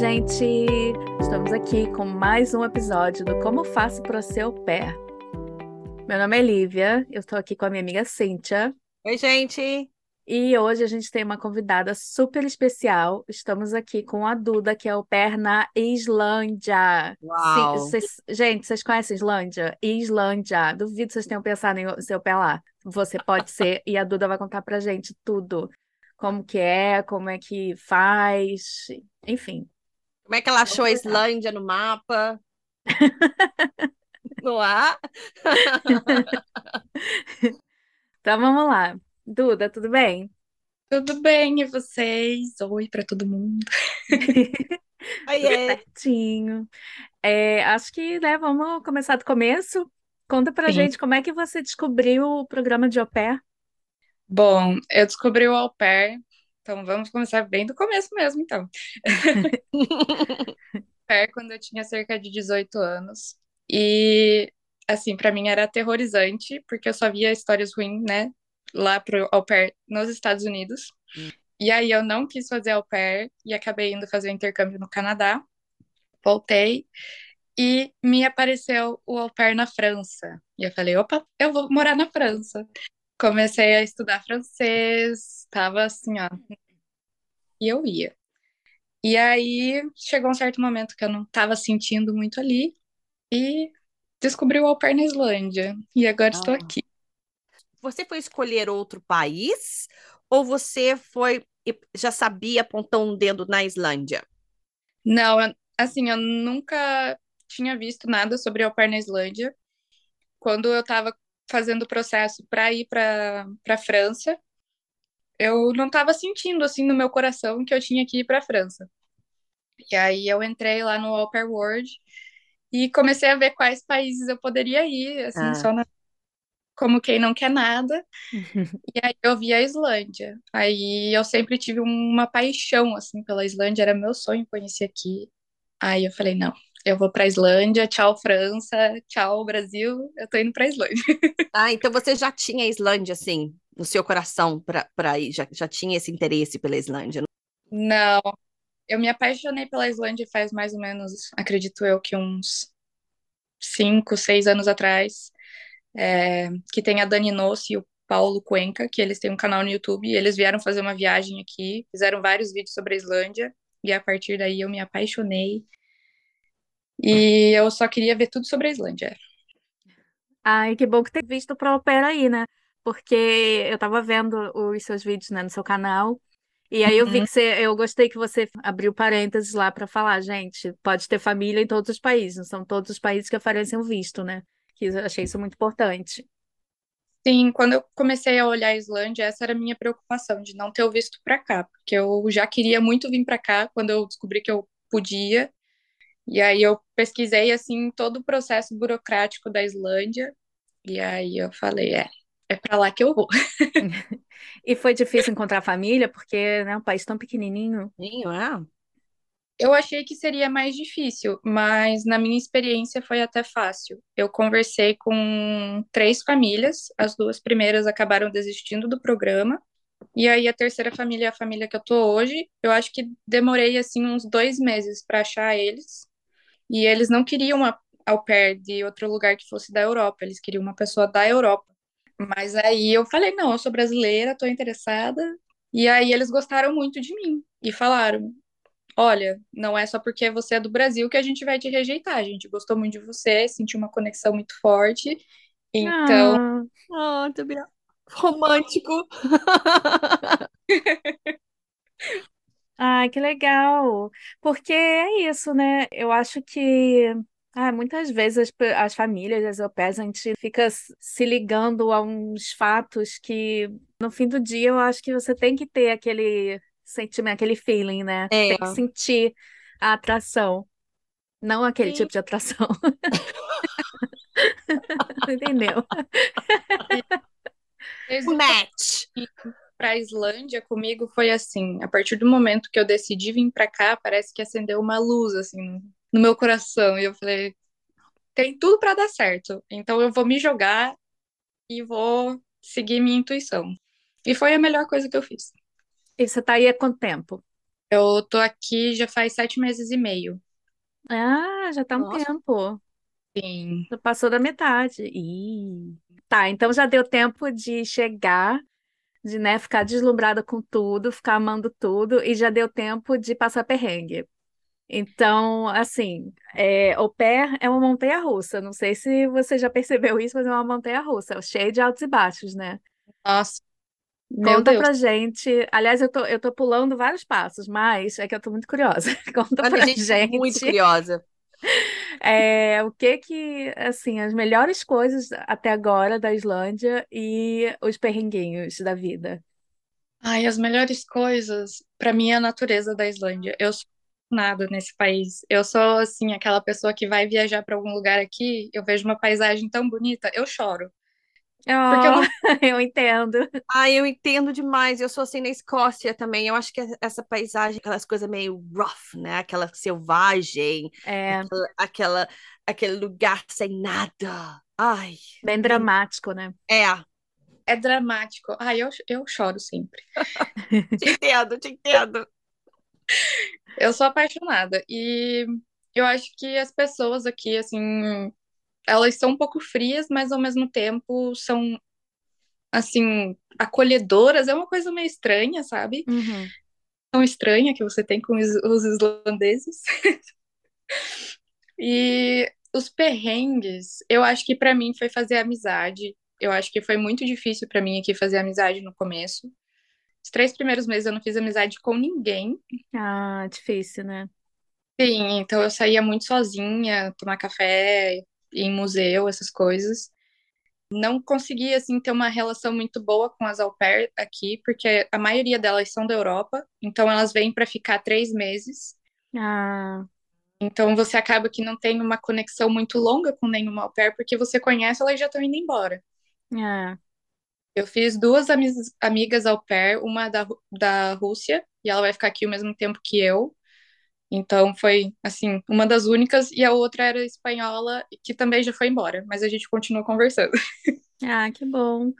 gente! Estamos aqui com mais um episódio do Como Faço para Ser Au Pair. Meu nome é Lívia, eu estou aqui com a minha amiga Cíntia. Oi, gente! E hoje a gente tem uma convidada super especial. Estamos aqui com a Duda, que é au pair na Islândia. Uau! Sim, vocês- gente, vocês conhecem Islândia? Islândia. Duvido que vocês tenham pensado em au pair lá. Você pode ser, e a Duda vai contar pra gente tudo. Como que é, como é que faz, enfim. Como é que ela achou a Islândia no mapa? No ar? Então vamos lá. Duda, tudo bem? Tudo bem, e vocês? Oi para todo mundo. Oiê! Certinho. É, acho que, né, vamos começar do começo. Conta pra Sim. gente como é que você descobriu o programa de au pair. Bom, eu descobri o au pair, então vamos começar bem do começo mesmo, então. Quando eu tinha cerca de 18 anos. E, assim, para mim era aterrorizante, porque eu só via histórias ruins, né, lá pro au pair nos Estados Unidos. Hum. E aí eu não quis fazer au pair e acabei indo fazer o intercâmbio no Canadá. Voltei e me apareceu o au pair na França. E eu falei, opa, eu vou morar na França. Comecei a estudar francês, tava assim, ó. E eu ia. E aí chegou um certo momento que eu não tava sentindo muito ali e descobri o au pair na Islândia. E agora estou Ah. aqui. Você foi escolher outro país ou você foi já sabia apontar um dedo na Islândia? Não, assim, eu nunca tinha visto nada sobre au pair na Islândia. Quando eu estava fazendo o processo para ir para para França, eu não estava sentindo assim no meu coração que eu tinha que ir para França. E aí eu entrei lá no Au Pair World e comecei a ver quais países eu poderia ir, assim, Ah. só na- como quem não quer nada. E aí eu vi a Islândia. Aí eu sempre tive uma paixão assim pela Islândia, era meu sonho conhecer aqui. Aí eu falei, não, eu vou pra Islândia, tchau França, tchau Brasil, eu tô indo pra Islândia. Ah, então você já tinha a Islândia, assim, no seu coração para ir, já, já tinha esse interesse pela Islândia. Não, eu me apaixonei pela Islândia faz mais ou menos, acredito eu, que uns cinco, seis anos atrás, é, que tem a Dani Nossi e o Paulo Cuenca, que eles têm um canal no YouTube, e eles vieram fazer uma viagem aqui, fizeram vários vídeos sobre a Islândia, e a partir daí eu me apaixonei. E eu só queria ver tudo sobre a Islândia. Ai, que bom que tem visto au pair aí, né? Porque eu tava vendo os seus vídeos, né, no seu canal. E aí eu vi Uhum. que você, eu gostei que você abriu parênteses lá pra falar, gente, pode ter família em todos os países, não são todos os países que oferecem o visto, né? Que eu achei isso muito importante. Sim, quando eu comecei a olhar a Islândia, essa era a minha preocupação, de não ter o visto para cá, porque eu já queria muito vir para cá quando eu descobri que eu podia. E aí eu pesquisei assim todo o processo burocrático da Islândia, e aí eu falei, é, é para lá que eu vou. E foi difícil encontrar família, porque, né, um país tão pequenininho. Sim, é? Eu achei que seria mais difícil, mas na minha experiência foi até fácil. Eu conversei com três famílias, as duas primeiras acabaram desistindo do programa, e aí a terceira família é a família que eu tô hoje. Eu acho que demorei assim uns dois meses para achar eles, e eles não queriam uma pair de outro lugar que fosse da Europa, eles queriam uma pessoa da Europa. Mas aí eu falei, não, eu sou brasileira, tô interessada. E aí eles gostaram muito de mim e falaram, olha, não é só porque você é do Brasil que a gente vai te rejeitar. A gente gostou muito de você, sentiu uma conexão muito forte. Então, Ah, também. Romântico. ai, que legal. Porque é isso, né? Eu acho que ah, muitas vezes as, pe- as famílias, as au pairs, a gente fica s- se ligando a uns fatos que, no fim do dia, eu acho que você tem que ter aquele sentimento, aquele feeling, né? É. Tem que sentir a atração, não aquele Sim. tipo de atração. Entendeu? Um match. Para a Islândia comigo foi assim, a partir do momento que eu decidi vir para cá, parece que acendeu uma luz assim no meu coração e eu falei, tem tudo para dar certo. Então eu vou me jogar e vou seguir minha intuição. E foi a melhor coisa que eu fiz. E você tá aí há quanto tempo? Eu tô aqui já faz sete meses e meio. Ah, já tá um Nossa. tempo. Sim. Já passou da metade. Ih. Tá, então já deu tempo de chegar, de, né, ficar deslumbrada com tudo, ficar amando tudo, e já deu tempo de passar perrengue. Então, assim, é, au pair é uma montanha-russa. Não sei se você já percebeu isso, mas é uma montanha-russa, cheia de altos e baixos, né? Nossa, meu Conta Deus. pra gente. Aliás, eu tô, eu tô pulando vários passos, mas é que eu tô muito curiosa. Conta A pra gente tá muito gente curiosa. É, o que que, assim, as melhores coisas até agora da Islândia e os perrenguinhos da vida. Ai, as melhores coisas, pra mim, é a natureza da Islândia. Eu sou nada nesse país. Eu sou, assim, aquela pessoa que vai viajar pra algum lugar aqui, eu vejo uma paisagem tão bonita, eu choro. Porque eu Oh, não. eu entendo. Ah, eu entendo demais. Eu sou assim na Escócia também. Eu acho que essa paisagem, aquelas coisas meio rough, né? Aquela selvagem, É aquela, aquela- aquele lugar sem nada. Ai, bem dramático, né? é. É dramático. Ai, eu, eu choro sempre. Te entendo, te entendo. Eu sou apaixonada. E eu acho que as pessoas aqui, assim, elas são um pouco frias, mas ao mesmo tempo são, assim, acolhedoras. É uma coisa meio estranha, sabe? Uhum. Tão estranha que você tem com os, os islandeses. E os perrengues, eu acho que pra mim foi fazer amizade. Eu acho que foi muito difícil pra mim aqui fazer amizade no começo. Os três primeiros meses eu não fiz amizade com ninguém. Ah, difícil, né? Sim, então eu saía muito sozinha, tomar café, em museu, essas coisas. Não consegui, assim, ter uma relação muito boa com as au pair aqui, porque a maioria delas são da Europa, então elas vêm para ficar três meses. Ah, Então você acaba que não tem uma conexão muito longa com nenhuma au pair, porque você conhece, elas já estão indo embora. é. Eu fiz duas ami- amigas au pair, uma da, da Rússia, e ela vai ficar aqui o mesmo tempo que eu. Então foi, assim, uma das únicas, e a outra era espanhola, que também já foi embora, mas a gente continuou conversando. Ah, que bom.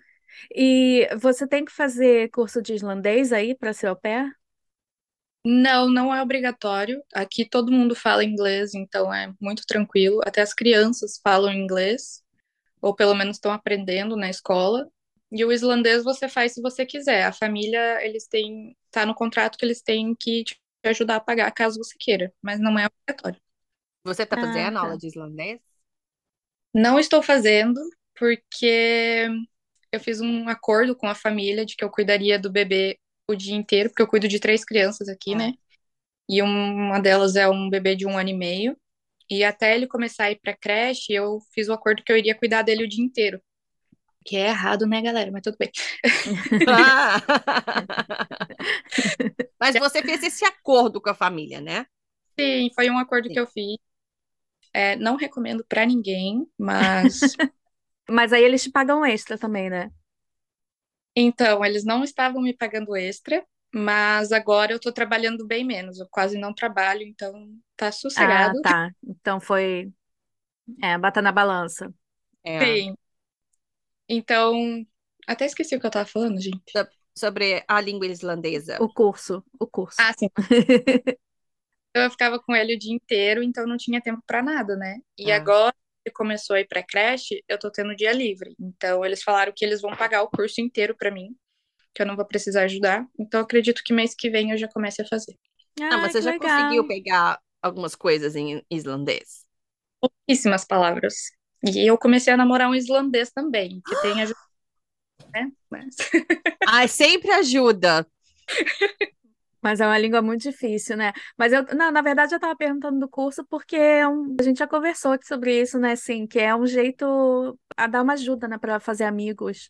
E você tem que fazer curso de islandês aí para ser au pair? Não, não é obrigatório. Aqui todo mundo fala inglês, então é muito tranquilo. Até as crianças falam inglês, ou pelo menos estão aprendendo na escola. E o islandês você faz se você quiser. A família, eles têm, tá no contrato que eles têm que te ajudar a pagar caso você queira, mas não é obrigatório. Você tá Ah, fazendo tá. aula de islandês? Não estou fazendo, porque eu fiz um acordo com a família de que eu cuidaria do bebê o dia inteiro, porque eu cuido de três crianças aqui, Ah. né? E uma delas é um bebê de um ano e meio. E até ele começar a ir pra creche, eu fiz o acordo que eu iria cuidar dele o dia inteiro. Que é errado, né, galera? Mas tudo bem. Ah. Mas você fez esse acordo com a família, né? Sim, foi um acordo Sim. que eu fiz. É, não recomendo pra ninguém, mas Mas aí eles te pagam extra também, né? Então, eles não estavam me pagando extra, mas agora eu tô trabalhando bem menos. Eu quase não trabalho, então tá Ah, sossegado. tá. Então foi. É, bata na balança. É. Sim. Então, até esqueci o que eu tava falando, gente. Sobre a língua islandesa. O curso, o curso. Ah, sim. Eu ficava com ele o dia inteiro, então não tinha tempo pra nada, né? E Ah. agora que começou a ir pra creche, eu tô tendo dia livre. Então, eles falaram que eles vão pagar o curso inteiro pra mim, que eu não vou precisar ajudar. Então, eu acredito que mês que vem eu já comece a fazer. Ah, mas Ah, você já legal. conseguiu pegar algumas coisas em islandês? Pouquíssimas palavras. E eu comecei a namorar um islandês também, que tem ajuda, né? Mas... Ai, sempre ajuda. Mas é uma língua muito difícil, né? Mas eu, não, na verdade, eu estava perguntando do curso porque é um- a gente já conversou aqui sobre isso, né? Assim, que é um jeito a dar uma ajuda, né, para fazer amigos.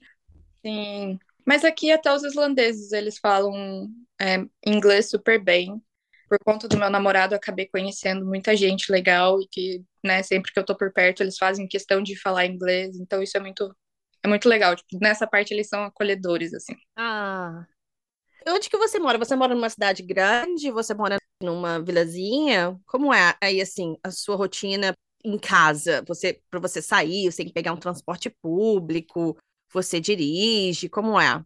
Sim. Mas aqui até os islandeses, eles falam é, inglês super bem. Por conta do meu namorado, acabei conhecendo muita gente legal e que, né, sempre que eu tô por perto, eles fazem questão de falar inglês. Então isso é muito, é muito legal. Tipo, nessa parte eles são acolhedores, assim. Ah. Onde que você mora? Você mora numa cidade grande? Você mora numa vilazinha? Como é aí, assim, a sua rotina em casa? Você, para você sair, você tem que pegar um transporte público? Você dirige? Como é?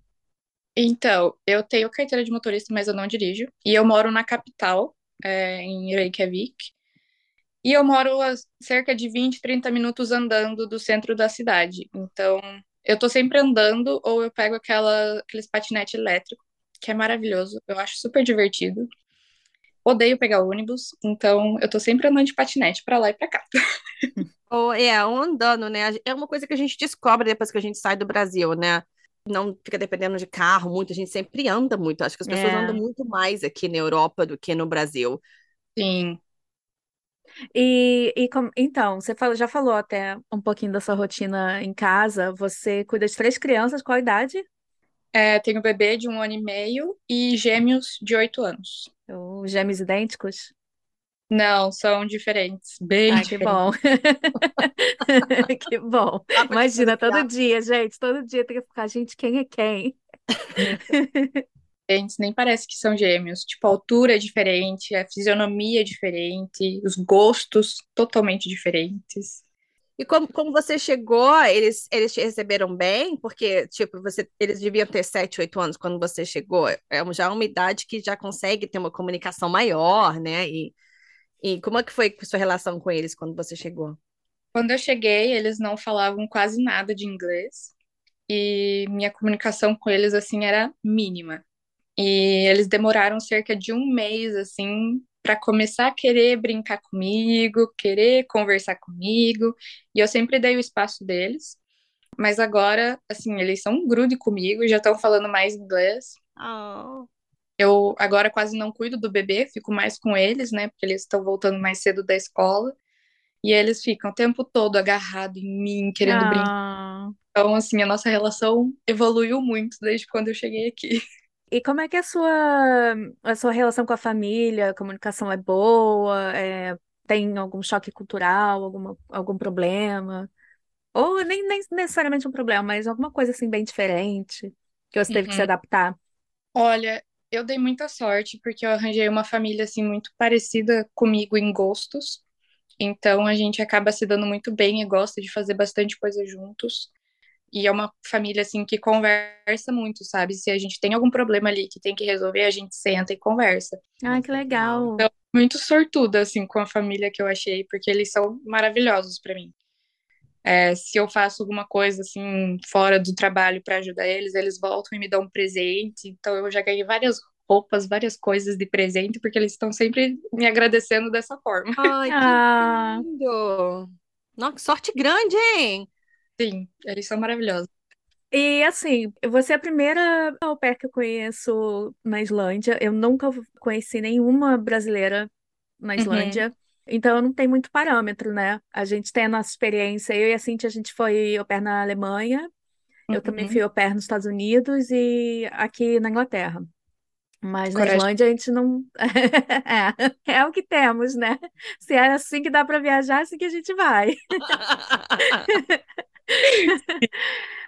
Então, eu tenho carteira de motorista, mas eu não dirijo. E eu moro na capital, é, em Reykjavik. E eu moro a cerca de 20, 30 minutos andando do centro da cidade. Então, eu tô sempre andando ou eu pego aquela, aqueles patinete elétrico, que é maravilhoso. Eu acho super divertido. Odeio pegar ônibus, então eu tô sempre andando de patinete pra lá e pra cá. Ou é, andando, né? É uma coisa que a gente descobre depois que a gente sai do Brasil, né? Não fica dependendo de carro muito, a gente sempre anda muito. Acho que as pessoas É. andam muito mais aqui na Europa do que no Brasil. Sim. E, e com- então, você fala- já falou até um pouquinho da sua rotina em casa. Você cuida de três crianças, qual a idade? É, tenho bebê de um ano e meio e gêmeos de oito anos. Os gêmeos idênticos? Não, são diferentes, bem Ai, que bom. Que bom. Imagina, todo dia, gente, todo dia tem que ficar, gente, quem é quem? diferentes, nem parece que são gêmeos. Tipo, a altura é diferente, a fisionomia é diferente, os gostos totalmente diferentes. E como, como você chegou, eles, eles te receberam bem? Porque, tipo, você, eles deviam ter 7, 8 anos quando você chegou. É um- já uma idade que já consegue ter uma comunicação maior, né? E, e como é que foi a sua relação com eles quando você chegou? Quando eu cheguei, eles não falavam quase nada de inglês e minha comunicação com eles, assim, era mínima. E eles demoraram cerca de um mês, assim, para começar a querer brincar comigo, querer conversar comigo, e eu sempre dei o espaço deles. Mas agora, assim, eles são um grude comigo, já estão falando mais inglês. Oh. Eu agora quase não cuido do bebê, fico mais com eles, né? Porque eles estão voltando mais cedo da escola. E eles ficam o tempo todo agarrados em mim, querendo brincar. Ah. Então, assim, a nossa relação evoluiu muito desde quando eu cheguei aqui. E como é que a sua, a sua relação com a família? A comunicação é boa? É, tem algum choque cultural, alguma, algum problema? Ou nem, nem necessariamente um problema, mas alguma coisa assim bem diferente que você teve que se Uhum. adaptar? Olha, eu dei muita sorte porque eu arranjei uma família assim muito parecida comigo em gostos. Então a gente acaba se dando muito bem e gosta de fazer bastante coisa juntos. E é uma família assim que conversa muito, sabe? Se a gente tem algum problema ali que tem que resolver, a gente senta e conversa. Ah, que legal. Muito sortuda assim com a família que eu achei, porque eles são maravilhosos pra mim. É, se eu faço alguma coisa assim fora do trabalho pra ajudar eles, eles voltam e me dão um presente. Então eu já ganhei várias roupas, várias coisas de presente, porque eles estão sempre me agradecendo dessa forma. Ai, que Ah. lindo! Nossa, que sorte grande, hein? Sim, eles são maravilhosos. E assim, você é a primeira au pair que eu conheço na Islândia. Eu nunca conheci nenhuma brasileira na Uhum. Então não tenho muito parâmetro, né? A gente tem a nossa experiência. Eu e a Cintia, a gente foi au pair na Alemanha. Eu também Uhum. fui au pair nos Estados Unidos e aqui na Inglaterra. Mas na Coragem. Islândia a gente não. É, é o que temos, né? Se é assim que dá para viajar, é assim que a gente vai.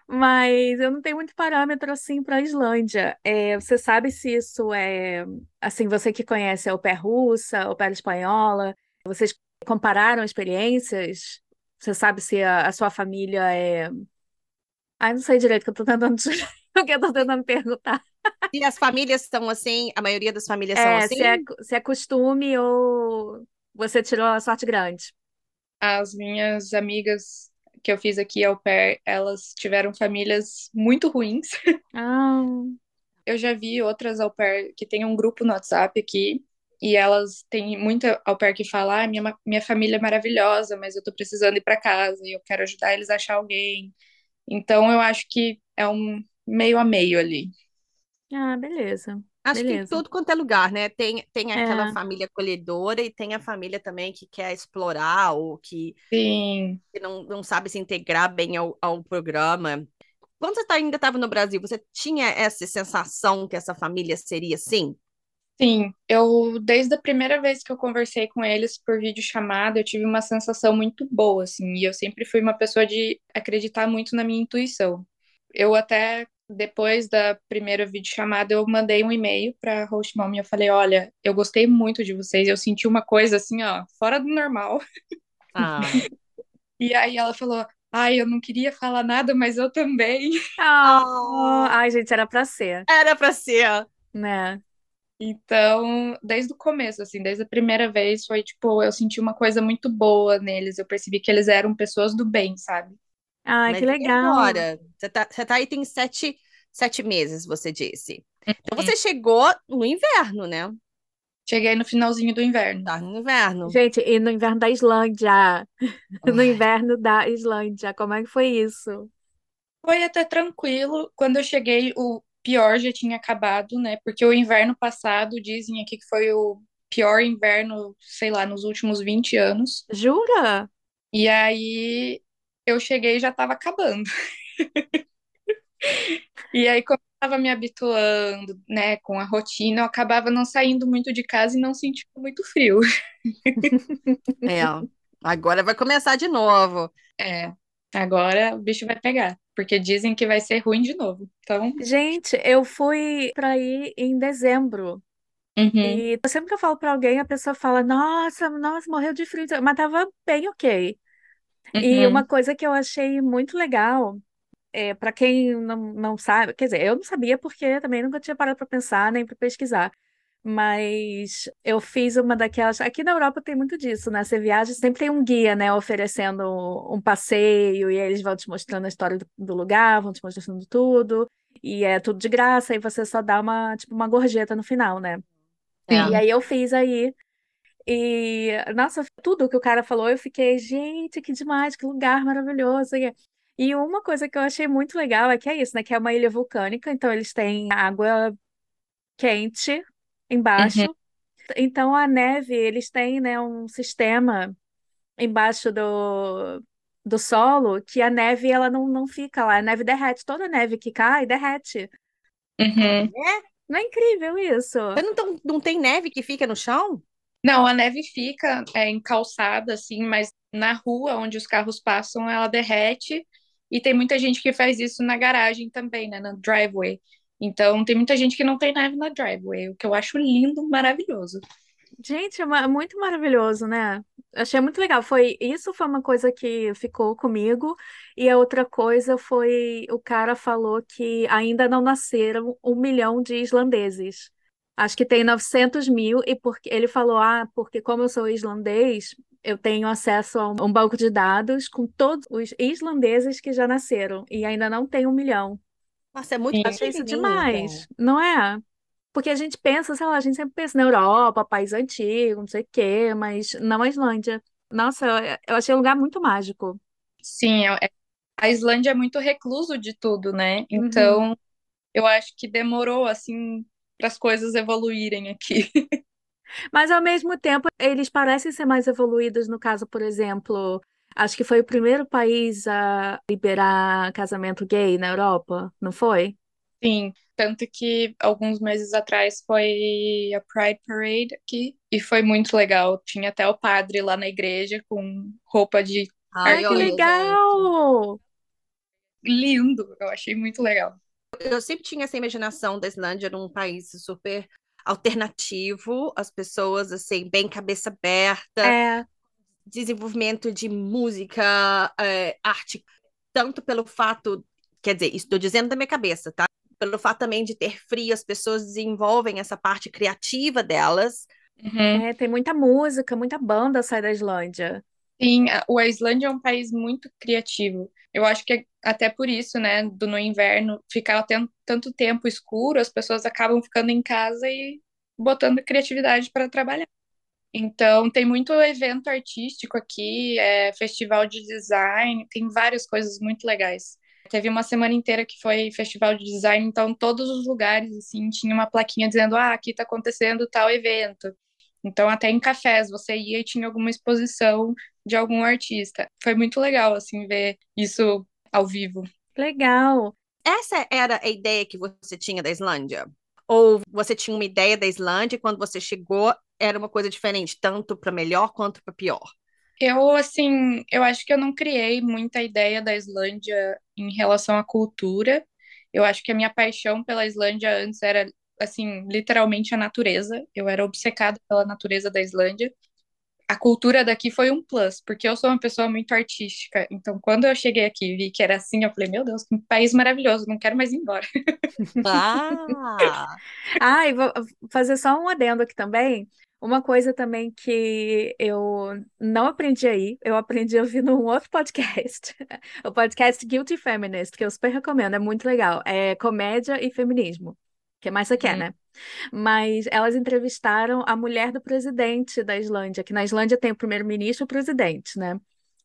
Mas eu não tenho muito parâmetro assim para a Islândia. É, você sabe se isso é assim, você que conhece a au pair russa, au pair espanhola, vocês compararam experiências? Você sabe se a, a sua família é. Ah, não sei direito o que eu tô tentando, o que eu tô tentando perguntar. E as famílias são assim? A maioria das famílias são É, assim? se é, se é costume ou você tirou a sorte grande. As minhas amigas que eu fiz aqui au pair, elas tiveram famílias muito ruins. Ah, Eu já vi outras au pair que tem um grupo no WhatsApp aqui, e elas têm muita au pair que fala: ah, minha, minha família é maravilhosa, mas eu tô precisando ir para casa e eu quero ajudar eles a achar alguém. Então eu acho que é um meio a meio ali. ah, beleza. Acho que em Beleza. tudo quanto é lugar, né? Tem, tem aquela É. família acolhedora e tem a família também que quer explorar ou que, Sim. que não, não sabe se integrar bem ao, ao programa. Quando você tá- ainda estava no Brasil, você tinha essa sensação que essa família seria assim? Sim, eu desde a primeira vez que eu conversei com eles por videochamada, eu tive uma sensação muito boa, assim, e eu sempre fui uma pessoa de acreditar muito na minha intuição. Eu até depois da primeira videochamada, eu mandei um e-mail para host mom e eu falei, olha, eu gostei muito de vocês, eu senti uma coisa assim, ó, fora do normal. Ah, E aí ela falou, Ai, eu não queria falar nada, mas eu também. Oh, ai, gente, era pra ser, Era pra ser. né? Então, desde o começo, assim, desde a primeira vez, foi tipo, eu senti uma coisa muito boa neles. Eu percebi que eles eram pessoas do bem, sabe? Ai, Mas que legal. agora? Você tá, você tá aí tem sete, sete meses, você disse. Então Uhum. você chegou no inverno, né? Cheguei no finalzinho do inverno. Tá no inverno. Gente, e no inverno da Islândia? No inverno da Islândia, como é que foi isso? Foi até tranquilo. Quando eu cheguei, o pior já tinha acabado, né? Porque o inverno passado, dizem aqui que foi o pior inverno, sei lá, nos últimos 20 anos. Jura? E aí eu cheguei e já tava acabando. E aí, como eu tava me habituando, né, com a rotina, eu acabava não saindo muito de casa e não sentindo muito frio. É. Agora vai começar de novo. É, agora o bicho vai pegar, porque dizem que vai ser ruim de novo. Então, Gente, eu fui pra aí em dezembro. uhum, E sempre que eu falo pra alguém, a pessoa fala: Nossa, nossa, morreu de frio. Mas tava bem ok. E uhum, uma coisa que eu achei muito legal, é, para quem não, não sabe, quer dizer, eu não sabia porque também nunca tinha parado para pensar nem para pesquisar. Mas eu fiz uma daquelas. Aqui na Europa tem muito disso, né? Você viaja, sempre tem um guia, né? Oferecendo um passeio, e aí eles vão te mostrando a história do, do lugar, vão te mostrando tudo, e é tudo de graça, e você só dá uma, tipo, uma gorjeta no final, né? É. E aí eu fiz aí. E, nossa, tudo que o cara falou, eu fiquei, gente, que demais, que lugar maravilhoso. E, e uma coisa que eu achei muito legal é que é isso, né? Que é uma ilha vulcânica, então eles têm água quente uhum, embaixo. Então a neve, eles têm, né, um sistema embaixo do, do solo que a neve ela não, não fica lá, a neve derrete, toda a neve que cai derrete. uhum. Não é incrível isso? Não, tão- não tem neve que fica no chão? Não, a neve fica é, em calçada, assim, mas na rua onde os carros passam, ela derrete. E tem muita gente que faz isso na garagem também, né? Na driveway. Então, tem muita gente que não tem neve na driveway, o que eu acho lindo, maravilhoso. Gente, é muito maravilhoso, né? Achei muito legal. Foi, isso foi uma coisa que ficou comigo, e a outra coisa foi o cara falou que ainda não nasceram um milhão de islandeses. Acho que tem 900 mil, e porque ele falou, ah, porque como eu sou islandês, eu tenho acesso a um banco de dados com todos os islandeses que já nasceram, e ainda não tem um milhão. Nossa, é muito. Achei isso demais, não é? Porque a gente pensa, sei lá, a gente sempre pensa na Europa, país antigo, não sei o quê, mas não a Islândia. Nossa, eu, eu achei um lugar muito mágico. Sim, é- é- a Islândia é muito recluso de tudo, né? Uhum. Então, eu acho que demorou, assim, para as coisas evoluírem aqui. Mas ao mesmo tempo, eles parecem ser mais evoluídos. No caso, por exemplo, acho que foi o primeiro país a liberar casamento gay na Europa, não foi? Sim, tanto que alguns meses atrás foi a Pride Parade aqui e foi muito legal. Tinha até o padre lá na igreja com roupa de Ai, que legal! lindo. Eu achei muito legal. Eu sempre tinha essa imaginação da Islândia num país super alternativo, as pessoas assim, bem cabeça aberta, É, desenvolvimento de música, é, arte, tanto pelo fato, quer dizer, isso estou dizendo da minha cabeça, tá? Pelo fato também de ter frio, as pessoas desenvolvem essa parte criativa delas. Uhum. é, tem muita música, muita banda sai da Islândia. Sim, a- o Islândia é um país muito criativo. Eu acho que é até por isso, né, do no inverno ficar ten- tanto tempo escuro, as pessoas acabam ficando em casa e botando criatividade para trabalhar. Então, tem muito evento artístico aqui, é, festival de design, tem várias coisas muito legais. Teve uma semana inteira que foi festival de design, então todos os lugares, assim, tinha uma plaquinha dizendo, ah, aqui está acontecendo tal evento. Então, até em cafés, você ia e tinha alguma exposição de algum artista. Foi muito legal, assim, ver isso ao vivo. Legal. Essa era a ideia que você tinha da Islândia? Ou você tinha uma ideia da Islândia e quando você chegou era uma coisa diferente, tanto para melhor quanto para pior? Eu, assim, eu acho que eu não criei muita ideia da Islândia em relação à cultura. Eu acho que a minha paixão pela Islândia antes era, assim, literalmente a natureza. Eu era obcecada pela natureza da Islândia. a cultura daqui foi um plus, porque eu sou uma pessoa muito artística. Então, quando eu cheguei aqui e vi que era assim, eu falei, meu Deus, que país maravilhoso, não quero mais ir embora. Ah! Ah, e vou fazer só um adendo aqui também. Uma coisa também que eu não aprendi aí, eu aprendi ouvindo um outro podcast, o podcast Guilty Feminist, que eu super recomendo, é muito legal. É comédia e feminismo. Que mais você quer, Hum. né? Mas elas entrevistaram a mulher do presidente da Islândia, que na Islândia tem o primeiro-ministro e o presidente, né?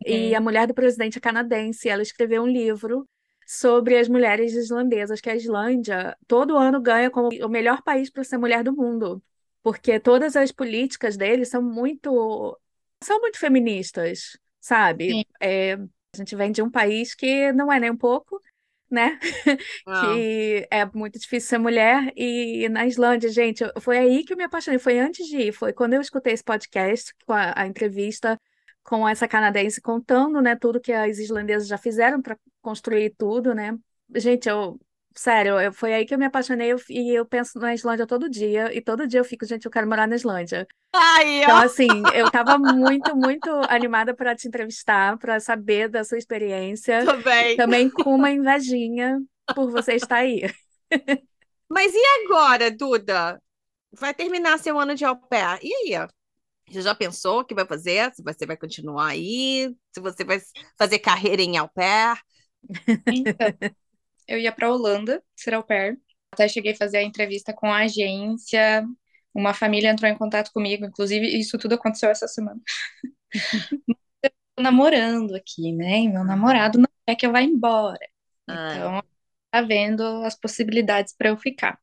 E a mulher do presidente é canadense, ela escreveu um livro sobre as mulheres islandesas, que a Islândia todo ano ganha como o melhor país para ser mulher do mundo, porque todas as políticas deles são muito são muito feministas, sabe? É, a gente vem de um país que não é nem um pouco, né? Ah. que é muito difícil ser mulher. E na Islândia, gente, foi aí que eu me apaixonei. Foi antes de ir, foi quando eu escutei esse podcast, com a, a entrevista com essa canadense contando, né, tudo que as islandesas já fizeram para construir tudo, né? Gente, eu. Sério, eu- foi aí que eu me apaixonei eu- e eu penso na Islândia todo dia, e todo dia eu fico, gente, eu quero morar na Islândia. Aí, Então, assim, eu tava muito, muito animada para te entrevistar, para saber da sua experiência, Também. também com uma invejinha por você estar aí. Mas e agora, Duda? Vai terminar seu ano de au pair. E aí? Você já pensou o que vai fazer? Se você vai continuar aí? Se você vai fazer carreira em au pair? Então, eu ia para Holanda, ser au pair. Até cheguei a fazer a entrevista com a agência. Uma família entrou em contato comigo, inclusive isso tudo aconteceu essa semana. Eu tô namorando aqui, né? E meu namorado não quer que eu vá embora. Ah, Então, tá vendo as possibilidades para eu ficar.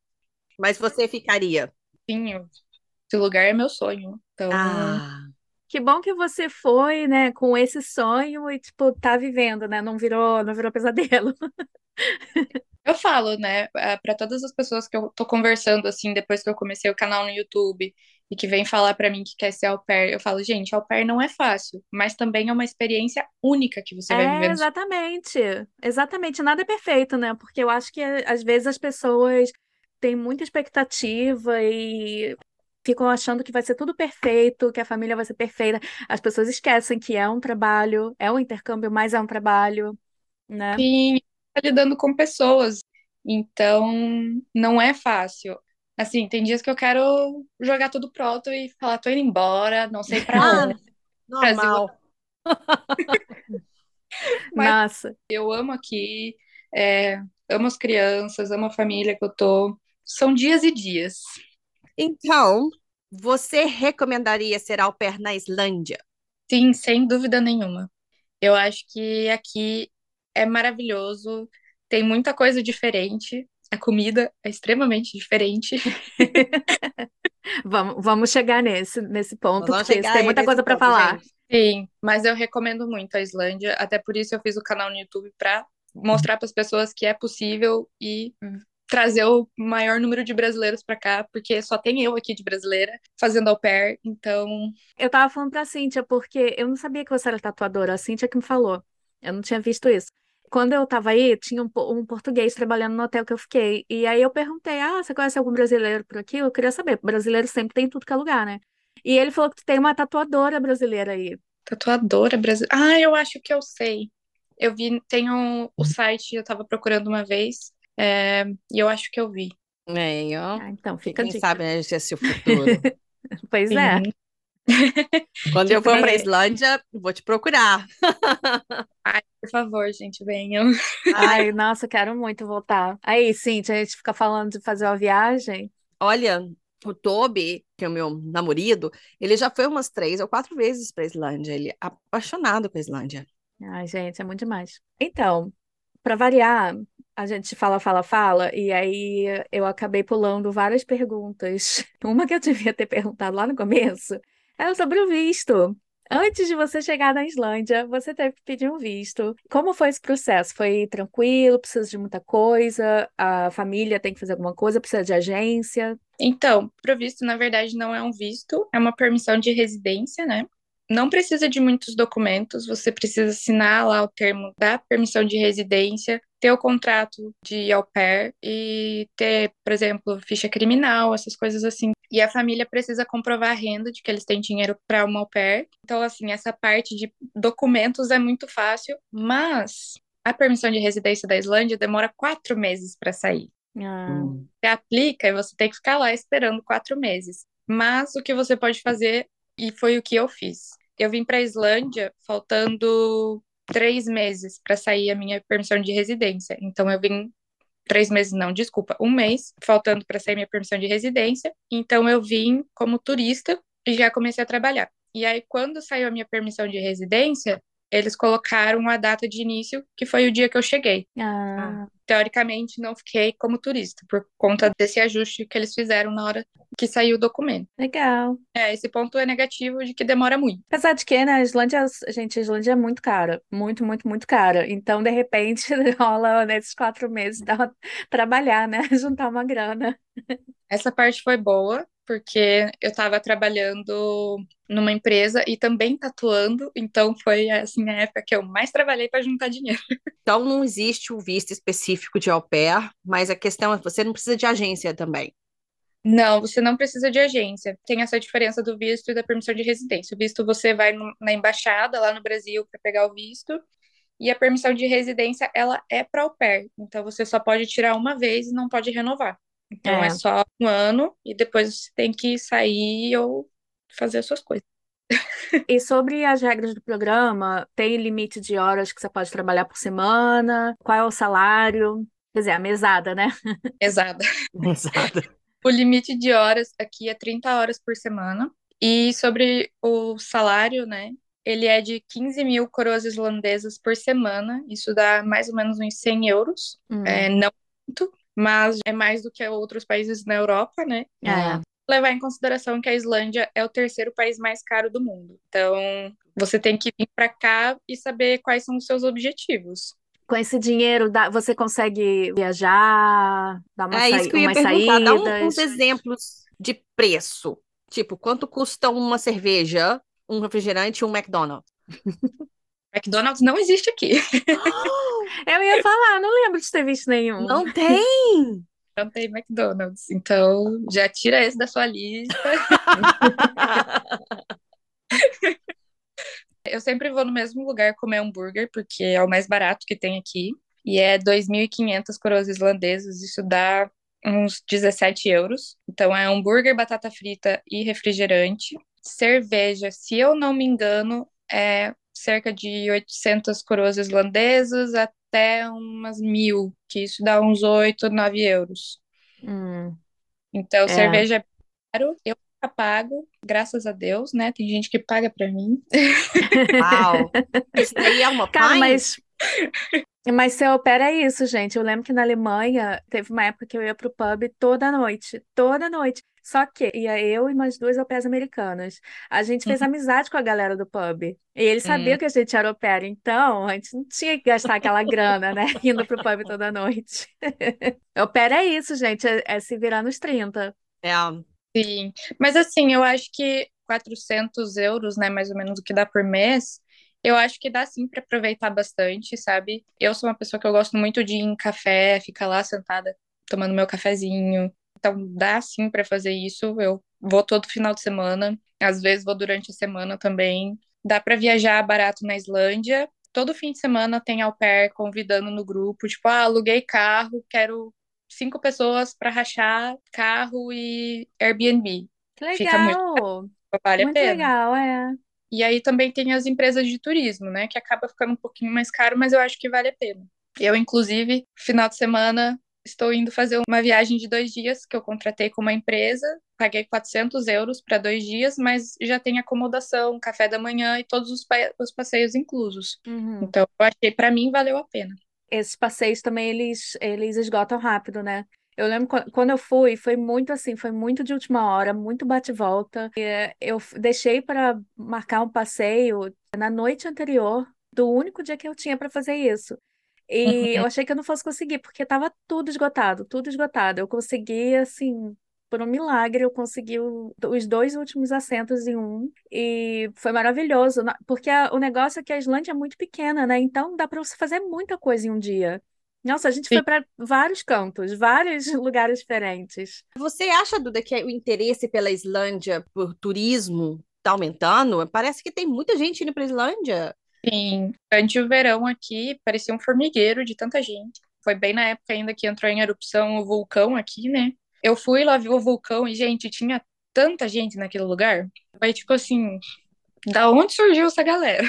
mas você ficaria? Sim, eu- esse lugar é meu sonho. Então, Ah, Que bom que você foi, né, com esse sonho e, tipo, tá vivendo, né? Não virou, não virou pesadelo. eu falo, né, para todas as pessoas que eu tô conversando assim depois que eu comecei o canal no YouTube e que vem falar para mim que quer ser au pair, eu falo, gente, au pair não é fácil, mas também é uma experiência única que você vai É, viver exatamente. Exatamente. Nada é perfeito, né? Porque eu acho que às vezes as pessoas têm muita expectativa e ficam achando que vai ser tudo perfeito, que a família vai ser perfeita. As pessoas esquecem que é um trabalho, é um intercâmbio, mas é um trabalho, né? Sim, tá lidando com pessoas. Então, não é fácil. Assim, tem dias que eu quero jogar tudo pronto e falar, tô indo embora, não sei pra Ah, onde. normal. Mas- Nossa. Eu amo aqui, é, amo as crianças, amo a família que eu tô. São dias e dias. Então, você recomendaria ser au pair na Islândia? Sim, sem dúvida nenhuma. Eu acho que aqui é maravilhoso, tem muita coisa diferente. A comida é extremamente diferente. Vamos, vamos chegar nesse, nesse ponto, vamos porque tem muita coisa para falar. gente. Sim, mas eu recomendo muito a Islândia, até por isso eu fiz o canal no YouTube para mostrar para as pessoas que é possível e trazer o maior número de brasileiros para cá, porque só tem eu aqui de brasileira fazendo au pair, então Eu tava falando pra Cíntia, porque eu não sabia que você era tatuadora, a Cíntia que me falou. Eu não tinha visto isso. Quando eu tava aí, tinha um, um português trabalhando no hotel que eu fiquei. E aí eu perguntei: Ah, você conhece algum brasileiro por aqui? Eu queria saber. Brasileiro sempre tem em tudo que é lugar, né? E ele falou que tem uma tatuadora brasileira aí. tatuadora brasileira. Ah, eu acho que eu sei. Eu vi, tem o, o site, eu tava procurando uma vez, é, e eu acho que eu vi. Aí, ó. Ah, então, fica a Quem dica. sabe, né, esse é seu futuro. Pois é. Quando eu for Tipo, para é- Islândia, vou te procurar. Por favor, gente, venham. Ai, nossa, quero muito voltar. Aí, Cíntia, a gente fica falando de fazer uma viagem. Olha, o Toby, que é o meu namorado, ele já foi umas três ou quatro vezes para Islândia. Ele é apaixonado com a Islândia. Ai, gente, é muito demais. Então, para variar, a gente fala, fala, fala, e aí eu acabei pulando várias perguntas. Uma que eu devia ter perguntado lá no começo era sobre o visto. Antes de você chegar na Islândia, você teve que pedir um visto. Como foi esse processo? Foi tranquilo? Precisa de muita coisa? A família tem que fazer alguma coisa? Precisa de agência? Então, pro visto, na verdade, não é um visto, é uma permissão de residência, né? Não precisa de muitos documentos, você precisa assinar lá o termo da permissão de residência, ter o contrato de au pair e ter, por exemplo, ficha criminal, essas coisas assim. E a família precisa comprovar a renda de que eles têm dinheiro para uma au pair. Então, assim, essa parte de documentos é muito fácil, mas a permissão de residência da Islândia demora quatro meses para sair. Ah, Você aplica e você tem que ficar lá esperando quatro meses. Mas o que você pode fazer, e foi o que eu fiz. Eu vim para a Islândia faltando três meses para sair a minha permissão de residência. Então eu vim três meses, não, desculpa, um mês faltando para sair minha permissão de residência. Então eu vim como turista e já comecei a trabalhar. E aí quando saiu a minha permissão de residência, eles colocaram a data de início, que foi o dia que eu cheguei. ah, Teoricamente, não fiquei como turista, por conta desse ajuste que eles fizeram na hora que saiu o documento. legal. É, esse ponto é negativo de que demora muito. Apesar de que, né, a Islândia, gente, a Islândia é muito cara. Muito, muito, muito cara. Então, de repente, rola nesses quatro meses, dá uma... trabalhar, né? Juntar uma grana. Essa parte foi boa, porque eu estava trabalhando numa empresa e também tatuando, então foi assim a época que eu mais trabalhei para juntar dinheiro. Então não existe o visto específico de au pair, mas a questão é que você não precisa de agência também. Não, você não precisa de agência. Tem essa diferença do visto e da permissão de residência. O visto você vai no- na embaixada lá no Brasil para pegar o visto, e a permissão de residência ela é para au pair. Então você só pode tirar uma vez e não pode renovar. Então É. é só um ano e depois você tem que sair ou fazer as suas coisas. E sobre as regras do programa, tem limite de horas que você pode trabalhar por semana? Qual é o salário? Quer dizer, a mesada, né? Exato. Exato. O limite de horas aqui é 30 horas por semana. E sobre o salário, né? Ele é de 15 mil coroas islandesas por semana. Isso dá mais ou menos uns 100 euros. Hum, É, não muito, mas é mais do que outros países na Europa, né? é. Levar em consideração que a Islândia é o terceiro país mais caro do mundo. Então, você tem que vir para cá e saber quais são os seus objetivos. Com esse dinheiro, você consegue viajar, dar uma É isso que eu ia perguntar. Dá um- uns exemplos de preço. Tipo, quanto custa uma cerveja, um refrigerante e um McDonald's? McDonald's não existe aqui. Eu ia falar, não lembro de ter visto nenhum. Não tem! Não tem McDonald's. Então, já tira esse da sua lista. Eu sempre vou no mesmo lugar comer hambúrguer, porque é o mais barato que tem aqui. E é 2.500 coroas islandesas. Isso dá uns 17 euros. Então, é hambúrguer, batata frita e refrigerante. Cerveja, se eu não me engano, é cerca de 800 coroas islandesas até umas mil, que isso dá uns 8, 9 euros. Hum, Então, É. cerveja é caro, eu nunca pago, graças a Deus, né? Tem gente que paga pra mim. Uau! Isso daí é uma Cara, pint? mas. Mas au pair é isso, gente. Eu lembro que na Alemanha teve uma época que eu ia pro pub toda noite. Toda noite. Só que ia eu e mais duas au pairs americanas. A gente fez amizade com a galera do pub. E eles sabiam que a gente era au pair, então a gente não tinha que gastar aquela grana, né? Indo pro pub toda noite. Au pair é isso, gente. É, é se virar nos 30. É, Sim, mas assim, eu acho que 400 euros, né, mais ou menos o que dá por mês, eu acho que dá sim para aproveitar bastante, sabe? Eu sou uma pessoa que eu gosto muito de ir em café, ficar lá sentada tomando meu cafezinho. Então dá sim para fazer isso. Eu vou todo final de semana, às vezes vou durante a semana também. Dá para viajar barato na Islândia. Todo fim de semana tem au pair convidando no grupo, tipo, ah, aluguei carro, quero cinco pessoas para rachar carro e Airbnb. Que Fica muito legal! Vale a Muito pena. legal, é. E aí também tem as empresas de turismo, né? Que acaba ficando um pouquinho mais caro, mas eu acho que vale a pena. Eu, inclusive, final de semana, estou indo fazer uma viagem de dois dias que eu contratei com uma empresa. Paguei 400 euros para dois dias, mas já tem acomodação, café da manhã e todos os, os passeios inclusos. Uhum. Então, eu achei, para mim, valeu a pena. esses passeios também eles, eles esgotam rápido, né? Eu lembro quan- quando eu fui, foi muito assim, foi muito de última hora, muito bate volta. E, eh, eu deixei para marcar um passeio na noite anterior do único dia que eu tinha para fazer isso. E eu achei que eu não fosse conseguir, porque estava tudo esgotado, tudo esgotado. Eu consegui, assim, por um milagre, eu consegui o- os dois últimos assentos em um, e foi maravilhoso, porque a- o negócio é que a Islândia é muito pequena, né? Então dá para você fazer muita coisa em um dia. Nossa, a gente Sim. foi para vários cantos, vários lugares diferentes. Você acha, Duda, que o interesse pela Islândia por turismo está aumentando? Parece que tem muita gente indo para Islândia. Sim, durante o verão aqui parecia um formigueiro de tanta gente. Foi bem na época ainda que entrou em erupção o vulcão aqui, né? Eu fui lá ver o vulcão e, gente, tinha tanta gente naquele lugar. Foi tipo assim, da onde surgiu essa galera?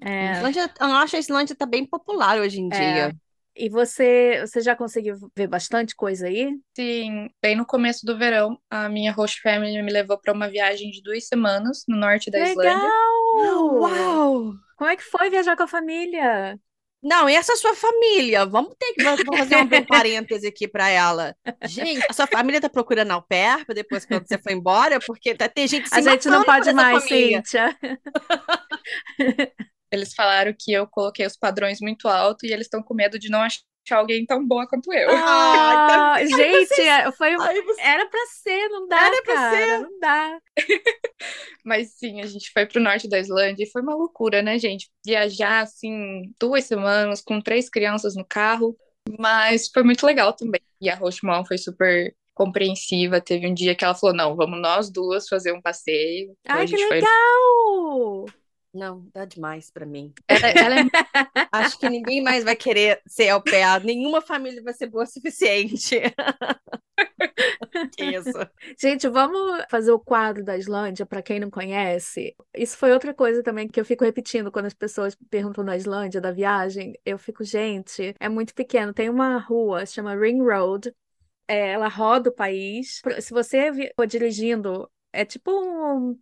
É, Islândia, eu acho que a Islândia está bem popular hoje em É. dia. E você, você já conseguiu ver bastante coisa aí? Sim, bem no começo do verão, a minha host family me levou para uma viagem de duas semanas no norte da Islândia. Legal! Uau! Como é que foi viajar com a família? Não, e essa sua família? Vamos ter que vamos fazer um, um parêntese aqui para ela. Gente, a sua família tá procurando au pair depois quando você foi embora, porque tá tem gente se A gente não pode mais, família. Cíntia. Eles falaram que eu coloquei os padrões muito alto e eles estão com medo de não achar alguém tão boa quanto eu. Ah, Ai, gente, é- foi um- você- era pra ser, não dá, Era pra cara, ser. não dá. Mas sim, a gente foi pro norte da Islândia e foi uma loucura, né, gente? Viajar assim, duas semanas com três crianças no carro, mas foi muito legal também. E a mom foi super compreensiva. Teve um dia que ela falou: não, vamos nós duas fazer um passeio. Então Ai, a que gente foi. Não, dá demais pra mim. Ela, ela é Acho que ninguém mais vai querer ser au pair. Nenhuma família vai ser boa o suficiente. Isso. Gente, vamos fazer o quadro da Islândia, para quem não conhece. Isso foi outra coisa também que eu fico repetindo quando as pessoas perguntam na Islândia da viagem. Eu fico, gente, é muito pequeno. Tem uma rua, chama Ring Road. É, ela roda o país. Se você for dirigindo, é tipo um.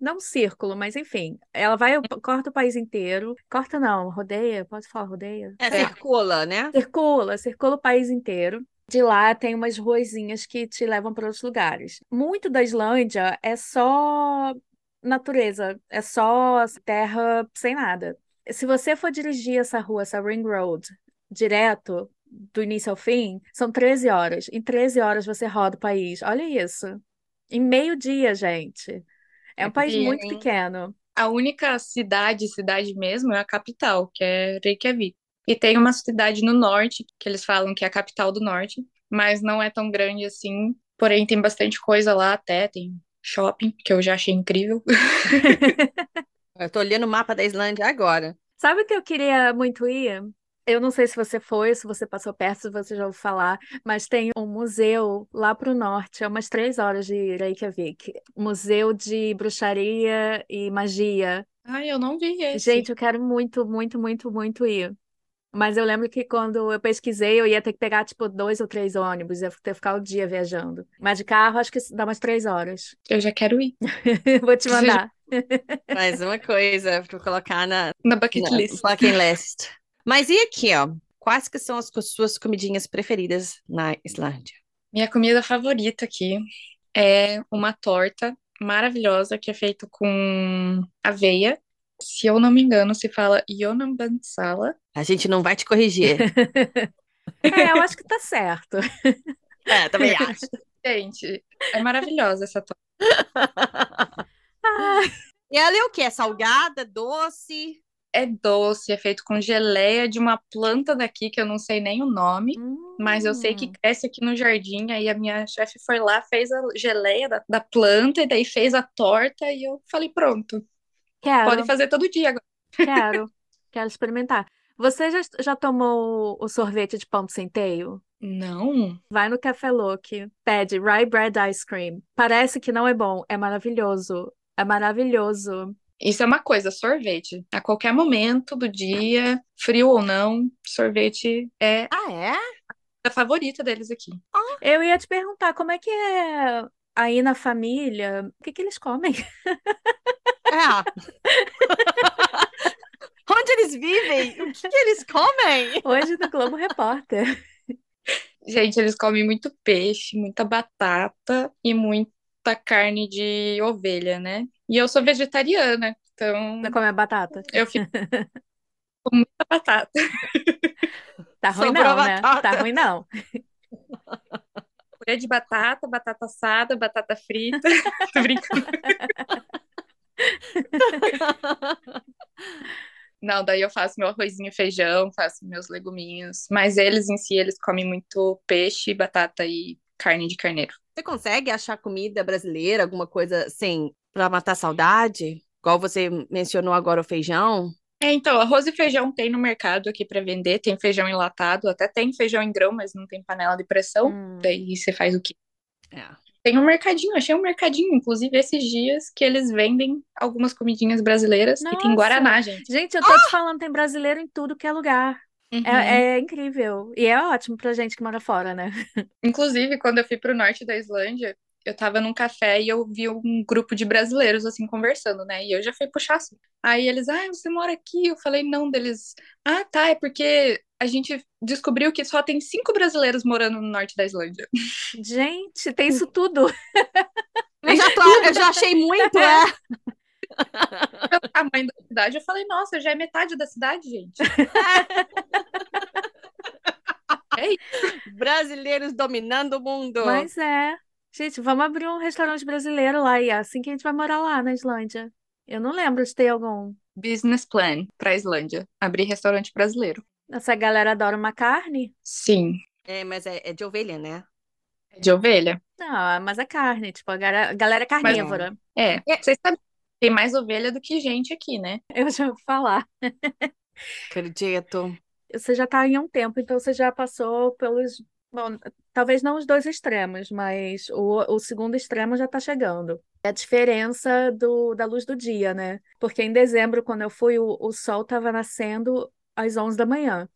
Não círculo, mas enfim. Ela vai, corta o país inteiro. Corta não, rodeia. Posso falar rodeia? É, circula, né? Circula, circula o país inteiro. De lá tem umas ruazinhas que te levam para outros lugares. Muito da Islândia é só natureza, é só terra sem nada. Se você for dirigir essa rua, essa Ring Road, direto, do início ao fim, são 13 horas. Em 13 horas você roda o país. Olha isso. Em meio dia, gente. É um país muito pequeno. A única cidade, cidade mesmo, é a capital, que é Reykjavik. E tem uma cidade no norte, que eles falam que é a capital do norte, mas não é tão grande assim. Porém, tem bastante coisa lá até, tem shopping, que eu já achei incrível. Eu tô olhando o mapa da Islândia agora. Sabe o que eu queria muito ir? Eu não sei se você foi, se você passou perto, se você já ouviu falar, mas tem um museu lá para o norte, é umas três horas de Reykjavik. Museu de bruxaria e magia. Ai, eu não vi esse. Gente, eu quero muito, muito, muito, muito ir. Mas eu lembro que quando eu pesquisei, eu ia ter que pegar, tipo, dois ou três ônibus, ia ter que ficar o dia viajando. Mas de carro, acho que dá umas três horas. Eu já quero ir. Vou te mandar. Mais uma coisa pra eu colocar na, Na bucket na list. bucket list. Mas e aqui, ó? Quais que são as suas comidinhas preferidas na Islândia? Minha comida favorita aqui é uma torta maravilhosa que é feita com aveia. Se eu não me engano, se fala Yonambansala. A gente não vai te corrigir. É, eu acho que tá certo. É, também acho. Gente, é maravilhosa essa torta. E ela é o quê? É salgada, doce? É doce, é feito com geleia de uma planta daqui que eu não sei nem o nome, mas eu sei que Hum. cresce aqui no jardim. Aí a minha chefe foi lá, fez a geleia da, da planta e daí fez a torta e eu falei, pronto, Quero. pode fazer todo dia agora. Quero, quero experimentar. Você já, já tomou o sorvete de pão de centeio? Não, Vai no Café Loki, pede Rye Bread Ice Cream. Parece que não é bom, é maravilhoso. É maravilhoso. Isso é uma coisa, sorvete. A qualquer momento do dia, frio ou não, sorvete é Ah, é? a favorita deles aqui. Eu ia te perguntar como é que é aí na família, o que que eles comem? É. Onde eles vivem? O que que eles comem? Hoje no Globo Repórter. Gente, eles comem muito peixe, muita batata e muita carne de ovelha, né? E eu sou vegetariana, então Você come batata? eu fico com muita batata. Tá ruim Sobrou não, né? Tá ruim não. Purê de batata, batata assada, batata frita. Tô brincando. Não, daí eu faço meu arrozinho e feijão, faço meus leguminhos. Mas eles em si, eles comem muito peixe, batata e carne de carneiro. Você consegue achar comida brasileira, alguma coisa assim, para matar saudade? Igual você mencionou agora o feijão. É, então, arroz e feijão tem no mercado aqui para vender, tem feijão enlatado, até tem feijão em grão, mas não tem panela de pressão. Hum. Daí você faz o quê? É. Tem um mercadinho, achei um mercadinho, inclusive esses dias, que eles vendem algumas comidinhas brasileiras Nossa. e tem Guaraná, gente. Gente, eu tô ah! te falando, tem brasileiro em tudo que é lugar. Uhum. É, é, incrível. E é ótimo pra gente que mora fora, né? Inclusive, quando eu fui pro norte da Islândia, eu tava num café e eu vi um grupo de brasileiros, assim, conversando, né? E eu já fui puxar assim. Aí eles, ah, você mora aqui? Eu falei, não, deles. Ah, tá, é porque a gente descobriu que só tem cinco brasileiros morando no norte da Islândia. Gente, tem isso tudo. Eu já, tô, eu já achei muito, é. Pelo tamanho da cidade, eu falei, nossa, já é metade da cidade, gente. é isso. Brasileiros dominando o mundo. Mas é. Gente, vamos abrir um restaurante brasileiro lá e é assim que a gente vai morar lá na Islândia. Eu não lembro de ter algum. Business plan para Islândia. Abrir restaurante brasileiro. Essa galera adora uma carne? Sim. É, mas é, é de ovelha, né? É de ovelha. Não, mas é carne, tipo, a galera, a galera é carnívora. é. é. Vocês sabem tem mais ovelha do que gente aqui, né? Eu já vou falar. Acredito. Você já está em um tempo, então você já passou pelos. Bom, talvez não os dois extremos, mas o, o segundo extremo já está chegando. É a diferença do, da luz do dia, né? Porque em dezembro, quando eu fui, o, o sol estava nascendo às 11 da manhã.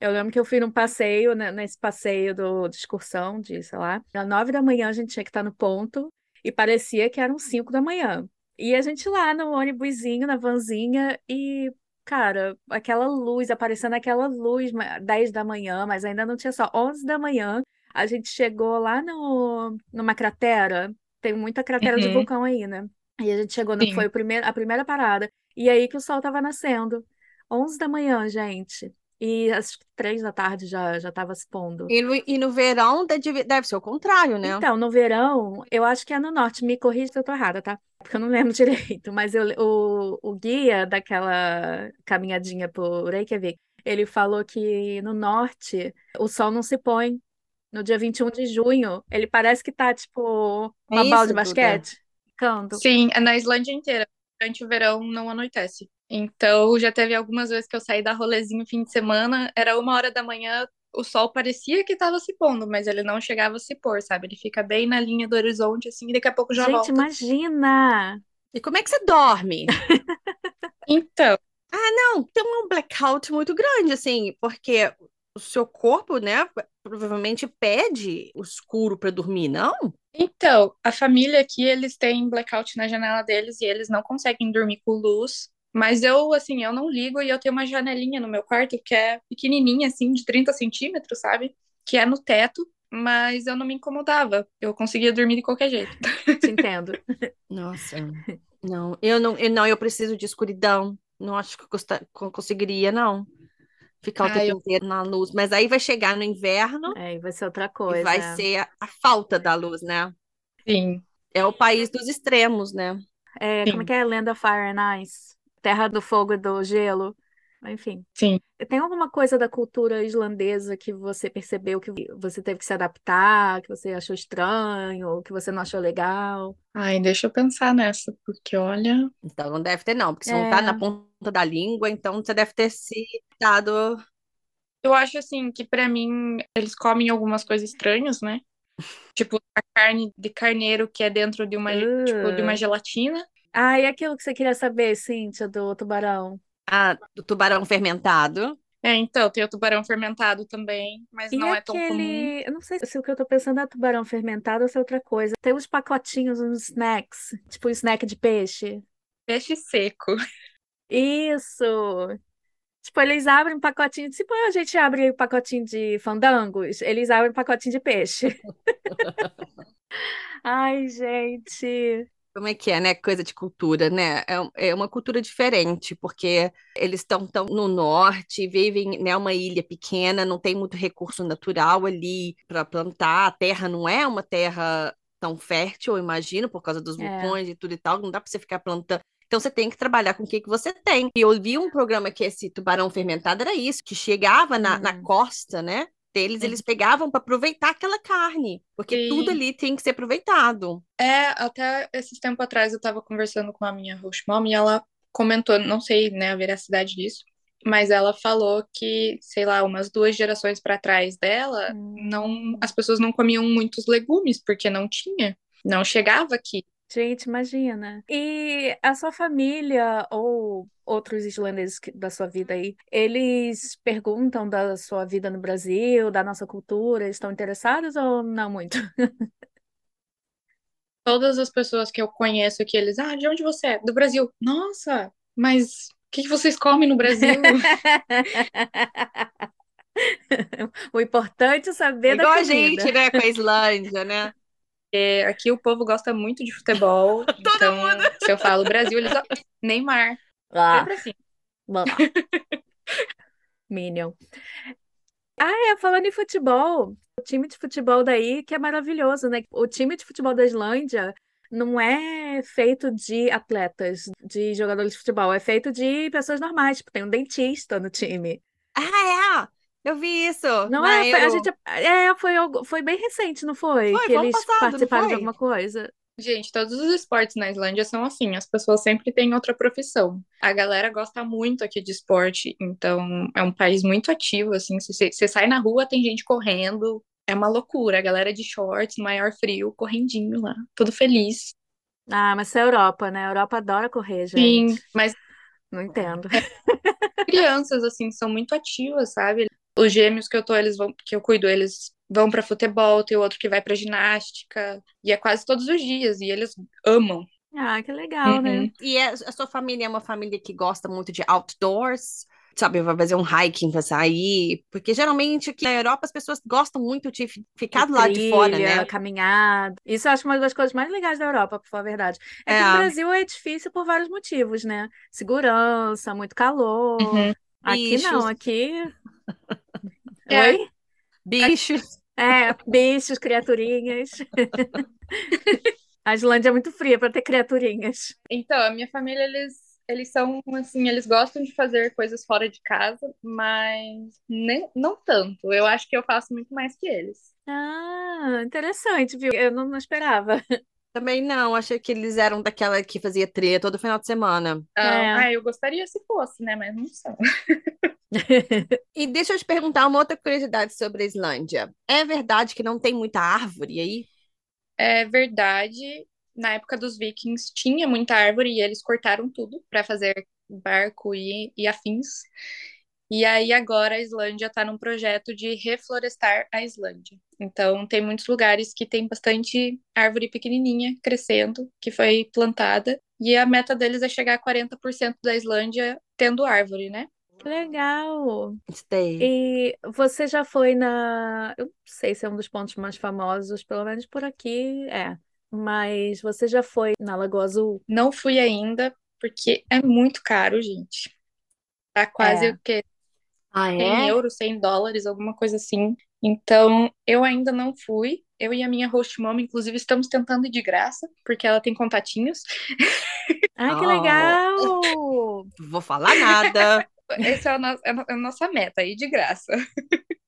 Eu lembro que eu fui num passeio, né, nesse passeio do, de excursão, de, sei lá, às 9 da manhã a gente tinha que estar no ponto e parecia que eram 5 da manhã. E a gente lá no ônibusinho, na vanzinha, e, cara, aquela luz, aparecendo aquela luz, 10 da manhã, mas ainda não tinha só 11 da manhã. A gente chegou lá no, numa cratera, tem muita cratera uhum. de vulcão aí, né? E a gente chegou, no, foi o primeiro, a primeira parada. E aí que o sol tava nascendo. 11 da manhã, gente. E às três da tarde já já estava se pondo. E no, e no verão deve, deve ser o contrário, né? Então, no verão, eu acho que é no norte. Me corrija se eu tô errada, tá? Porque eu não lembro direito. Mas eu, o, o guia daquela caminhadinha por Reykjavik, ele falou que no norte o sol não se põe. No dia 21 de junho, ele parece que tá, tipo, uma é bola de basquete. Ficando. Sim, é na Islândia inteira. Durante o verão não anoitece. Então, já teve algumas vezes que eu saí da rolezinho fim de semana, era uma hora da manhã, o sol parecia que estava se pondo, mas ele não chegava a se pôr, sabe? Ele fica bem na linha do horizonte, assim, e daqui a pouco já Gente, volta. imagina! E como é que você dorme? então. Ah, não, tem um blackout muito grande, assim, porque o seu corpo, né, provavelmente pede o escuro para dormir, não? Então, a família aqui, eles têm blackout na janela deles e eles não conseguem dormir com luz. Mas eu, assim, eu não ligo e eu tenho uma janelinha no meu quarto que é pequenininha, assim, de 30 centímetros, sabe? Que é no teto, mas eu não me incomodava. Eu conseguia dormir de qualquer jeito. Te entendo. Nossa. Não, eu não, eu não, eu preciso de escuridão. Não acho que eu conseguiria, não. Ficar o ah, tempo eu... inteiro na luz. Mas aí vai chegar no inverno. É, vai ser outra coisa. vai ser a, a, falta da luz, né? Sim. É o país dos extremos, né? É, como é que é? Land of Fire and Ice. Terra do Fogo e do Gelo. Enfim. Sim. Tem alguma coisa da cultura islandesa que você percebeu que você teve que se adaptar, que você achou estranho, que você não achou legal? Ai, deixa eu pensar nessa, porque olha. Então não deve ter, não, porque se é... não tá na ponta da língua, então você deve ter se dado. Eu acho assim que para mim eles comem algumas coisas estranhas, né? tipo a carne de carneiro que é dentro de uma, uh. tipo, de uma gelatina. Ah, e aquilo que você queria saber, Cíntia, do tubarão? Ah, do tubarão fermentado. É, então, tem o tubarão fermentado também, mas e não aquele... é tão comum. Eu não sei se o que eu tô pensando é tubarão fermentado ou se é outra coisa. Tem uns pacotinhos, uns snacks, tipo um snack de peixe. Peixe seco. Isso! Tipo, eles abrem um pacotinho, tipo, a gente abre um pacotinho de fandangos, eles abrem um pacotinho de peixe. Ai, gente. Como é que é, né? Coisa de cultura, né? É, é uma cultura diferente, porque eles estão tão no norte, vivem, né, uma ilha pequena, não tem muito recurso natural ali para plantar. A terra não é uma terra tão fértil, eu imagino, por causa dos é. vulcões é. e tudo e tal. Não dá para você ficar plantando. Então você tem que trabalhar com o que, que você tem. E eu vi um programa que esse tubarão fermentado era isso, que chegava na, na Hum. costa, né? Deles, eles pegavam para aproveitar aquela carne, porque Sim. tudo ali tem que ser aproveitado. É, até esses tempos atrás eu tava conversando com a minha host mom e ela comentou, não sei, né, a veracidade disso, mas ela falou que, sei lá, umas duas gerações pra trás dela, Hum. não, as pessoas não comiam muitos legumes porque não tinha, não chegava aqui. Gente, imagina. E a sua família ou outros islandeses da sua vida aí, eles perguntam da sua vida no Brasil, da nossa cultura, estão interessados ou não muito? Todas as pessoas que eu conheço que eles, ah, de onde você é? Do Brasil. Nossa, mas o que que vocês comem no Brasil? O importante é saber da Igual a comida. gente, né, com a Islândia, né? É, aqui o povo gosta muito de futebol, então se eu falo Brasil, eles, ó, Neymar, Ah, sempre assim. bom. Minion. Ah, é, falando em futebol, o time de futebol daí que é maravilhoso, né? O time de futebol da Islândia não é feito de atletas, de jogadores de futebol, é feito de pessoas normais, tipo, tem um dentista no time. Ah, é! Eu vi isso Não é, foi- a gente, é, foi, algo- foi bem recente, não foi? Foi, Que eles passado, não participaram de alguma coisa. Gente, todos os esportes na Islândia são assim, as pessoas sempre têm outra profissão. A galera gosta muito aqui de esporte, então é um país muito ativo, assim, se você sai na rua, tem gente correndo, é uma loucura, a galera de shorts, maior frio, correndinho lá, tudo feliz. Ah, mas isso é Europa, né? A Europa adora correr, Sim, gente. mas Não entendo. crianças, assim, são muito ativas, sabe? Os gêmeos que eu tô, eles vão, que eu cuido, eles vão pra futebol, tem outro que vai pra ginástica, e é quase todos os dias, e eles amam. Ah, que legal, né? Uhum. E é- a sua família é uma família que gosta muito de outdoors? Sabe, vai fazer um hiking, vai sair. Porque geralmente aqui na Europa as pessoas gostam muito de fi- ficar do lado de fora, né? caminhada. Isso eu acho uma das coisas mais legais da Europa, pra falar a verdade. É que É. no Brasil é difícil por vários motivos, né? Segurança, muito calor. Uhum. Aqui não, Bichos. aqui. É. Oi? Bichos. É, bichos, criaturinhas. A Islândia é muito fria para ter criaturinhas. Então, a minha família, eles, eles são, assim, eles gostam de fazer coisas fora de casa, mas nem, não tanto. Eu acho que eu faço muito mais que eles. Ah, interessante, viu? Eu não, não esperava. Também não, achei que eles eram daquela que fazia trilha todo final de semana. Ah, É. ah, eu gostaria se fosse, né? Mas não são. E deixa eu te perguntar uma outra curiosidade sobre a Islândia. É verdade que não tem muita árvore aí? É verdade, na época dos vikings tinha muita árvore e eles cortaram tudo para fazer barco e, e afins. E aí agora a Islândia está num projeto de reflorestar a Islândia. Então tem muitos lugares que tem bastante árvore pequenininha crescendo, que foi plantada. E a meta deles é chegar a 40% da Islândia tendo árvore, né? Legal. Stay. E você já foi na. Eu não sei se é um dos pontos mais famosos, pelo menos por aqui é. Mas você já foi na Lagoa Azul? Não fui ainda, porque é muito caro, gente. Tá quase É. o quê? Ah, 100 euros, 100 dólares, alguma coisa assim. Então, eu ainda não fui. Eu e a minha host mom, inclusive, estamos tentando ir de graça, porque ela tem contatinhos. Ai, que Oh. legal! Vou falar nada. Essa é a, no- é é a nossa meta, ir de graça.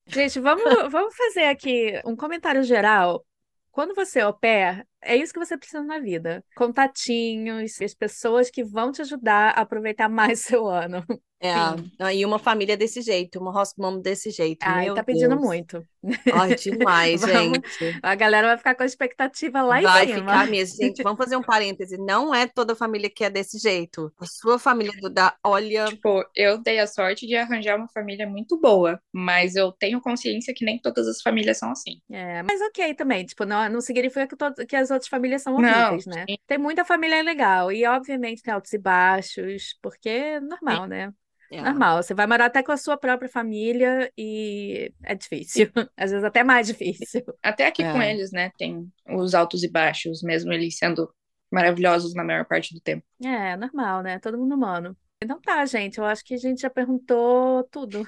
Gente, vamos, vamos fazer aqui um comentário geral. Quando você pair, é isso que você precisa na vida. Contatinhos, as pessoas que vão te ajudar a aproveitar mais seu ano. É, aí uma família desse jeito, uma host mom desse jeito. Ai, Meu tá pedindo Deus. muito. Ai, demais, Vamos- gente. A galera vai ficar com a expectativa lá em Vai cima. ficar mesmo, gente. Vamos fazer um parêntese. Não é toda família que é desse jeito. A sua família do da, olha, Tipo, eu dei a sorte de arranjar uma família muito boa, mas eu tenho consciência que nem todas as famílias são assim. É, mas ok também, tipo, não, não significa que, todo- que as outras famílias são Não, horríveis, né? sim. Tem muita família legal, e obviamente tem altos e baixos, porque é normal, né? é. Normal, você vai morar até com a sua própria família e é difícil, às vezes até mais difícil. Até aqui com É. eles, né, tem os altos e baixos, mesmo eles sendo maravilhosos na maior parte do tempo. É, normal, né? Todo mundo humano. Então tá, gente, eu acho que a gente já perguntou tudo.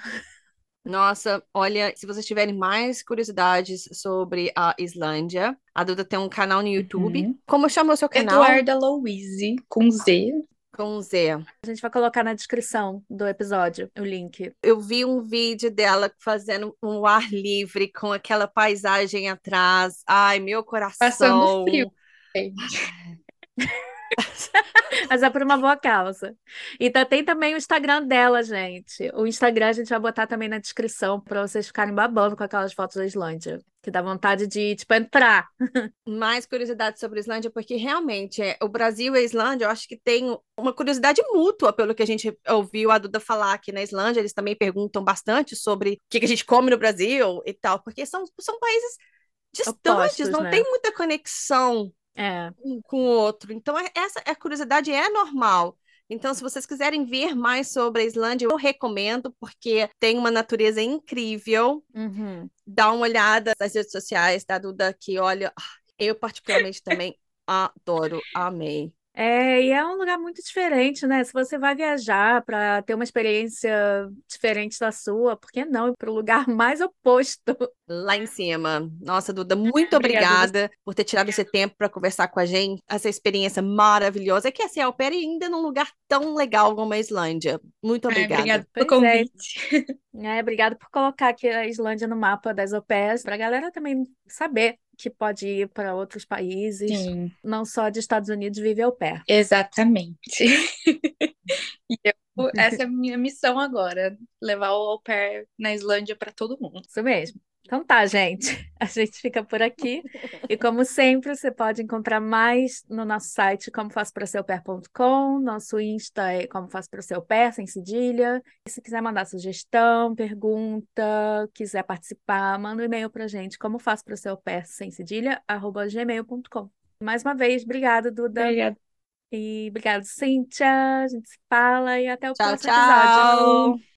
Nossa, olha, se vocês tiverem mais curiosidades sobre a Islândia, a Duda tem um canal no YouTube. Uhum. Como chama o seu canal? Eduarda Louise, com Z. Com Z. A gente vai colocar na descrição do episódio o link. Eu vi um vídeo dela fazendo um ar livre com aquela paisagem atrás. Ai, meu coração. Passando frio. Mas é por uma boa causa. E tá, tem também o Instagram dela, gente. O Instagram a gente vai botar também na descrição para vocês ficarem babando com aquelas fotos da Islândia. Que dá vontade de, tipo, entrar. Mais curiosidade sobre a Islândia, porque realmente é, o Brasil e a Islândia, eu acho que tem uma curiosidade mútua, pelo que a gente ouviu a Duda falar aqui na Islândia. Eles também perguntam bastante sobre o que, que a gente come no Brasil e tal, porque são, são países distantes, Opostos, não né? tem muita conexão É. um com o outro. Então, é- essa a curiosidade é normal. Então, se vocês quiserem ver mais sobre a Islândia, eu recomendo, porque tem uma natureza incrível. Uhum. Dá uma olhada nas redes sociais da Duda, que olha, ah, eu particularmente também adoro, amei. É, e é um lugar muito diferente, né? Se você vai viajar para ter uma experiência diferente da sua, por que não ir para o lugar mais oposto? Lá em cima. Nossa, Duda, muito Obrigada, obrigada por ter tirado esse tempo para conversar com a gente. Essa experiência maravilhosa. É que assim, a au pair ainda num lugar tão legal como a Islândia. Muito obrigada. obrigada pelo Pois é. convite. É, obrigado por colocar aqui a Islândia no mapa das au pairs, para a galera também saber que pode ir para outros países, Sim, não só de Estados Unidos vive au pair. exatamente. E eu, essa é a minha missão agora, levar o au pair na Islândia para todo mundo. Isso mesmo. Então tá, gente. A gente fica por aqui. E como sempre, você pode encontrar mais no nosso site como faço para seu pé.com, nosso Insta é como faço para seu pé, sem cedilha. E se quiser mandar sugestão, pergunta, quiser participar, manda um e-mail pra gente, como faço para seu pé, sem cedilha, arroba gmail.com. Mais uma vez, obrigada, Duda. Obrigada. E obrigado, Cíntia. A gente se fala e até o Tchau, próximo episódio. tchau.